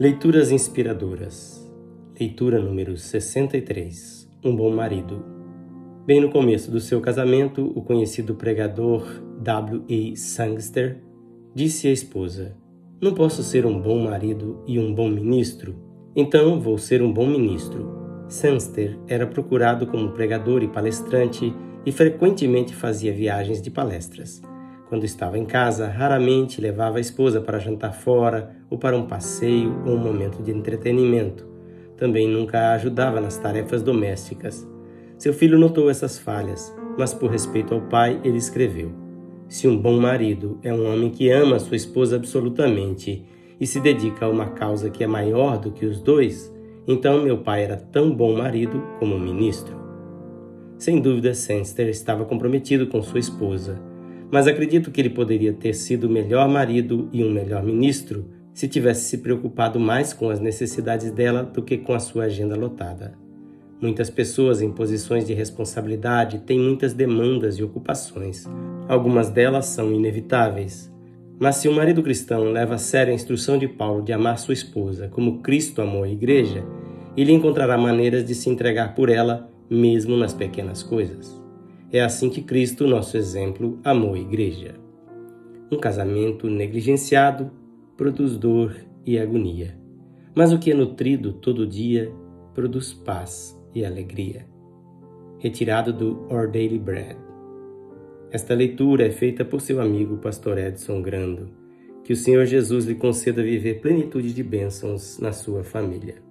Leituras inspiradoras. Leitura número 63. Um bom marido. Bem no começo do seu casamento, o conhecido pregador W. A. Sangster disse à esposa: Não posso ser um bom marido e um bom ministro, então vou ser um bom ministro. Sangster era procurado como pregador e palestrante e frequentemente fazia viagens de palestras. Quando estava em casa, raramente levava a esposa para jantar fora ou para um passeio ou um momento de entretenimento. Também nunca a ajudava nas tarefas domésticas. Seu filho notou essas falhas, mas por respeito ao pai, ele escreveu: Se um bom marido é um homem que ama sua esposa absolutamente e se dedica a uma causa que é maior do que os dois, então meu pai era tão bom marido como ministro. Sem dúvida, Senster estava comprometido com sua esposa mas acredito que ele poderia ter sido melhor marido e um melhor ministro se tivesse se preocupado mais com as necessidades dela do que com a sua agenda lotada. Muitas pessoas em posições de responsabilidade têm muitas demandas e ocupações. Algumas delas são inevitáveis. Mas se um marido cristão leva a sério a instrução de Paulo de amar sua esposa como Cristo amou a igreja, ele encontrará maneiras de se entregar por ela, mesmo nas pequenas coisas. É assim que Cristo, nosso exemplo, amou a igreja. Um casamento negligenciado produz dor e agonia, mas o que é nutrido todo dia produz paz e alegria. Retirado do Our Daily Bread. Esta leitura é feita por seu amigo pastor Edson Grando. Que o Senhor Jesus lhe conceda viver plenitude de bênçãos na sua família.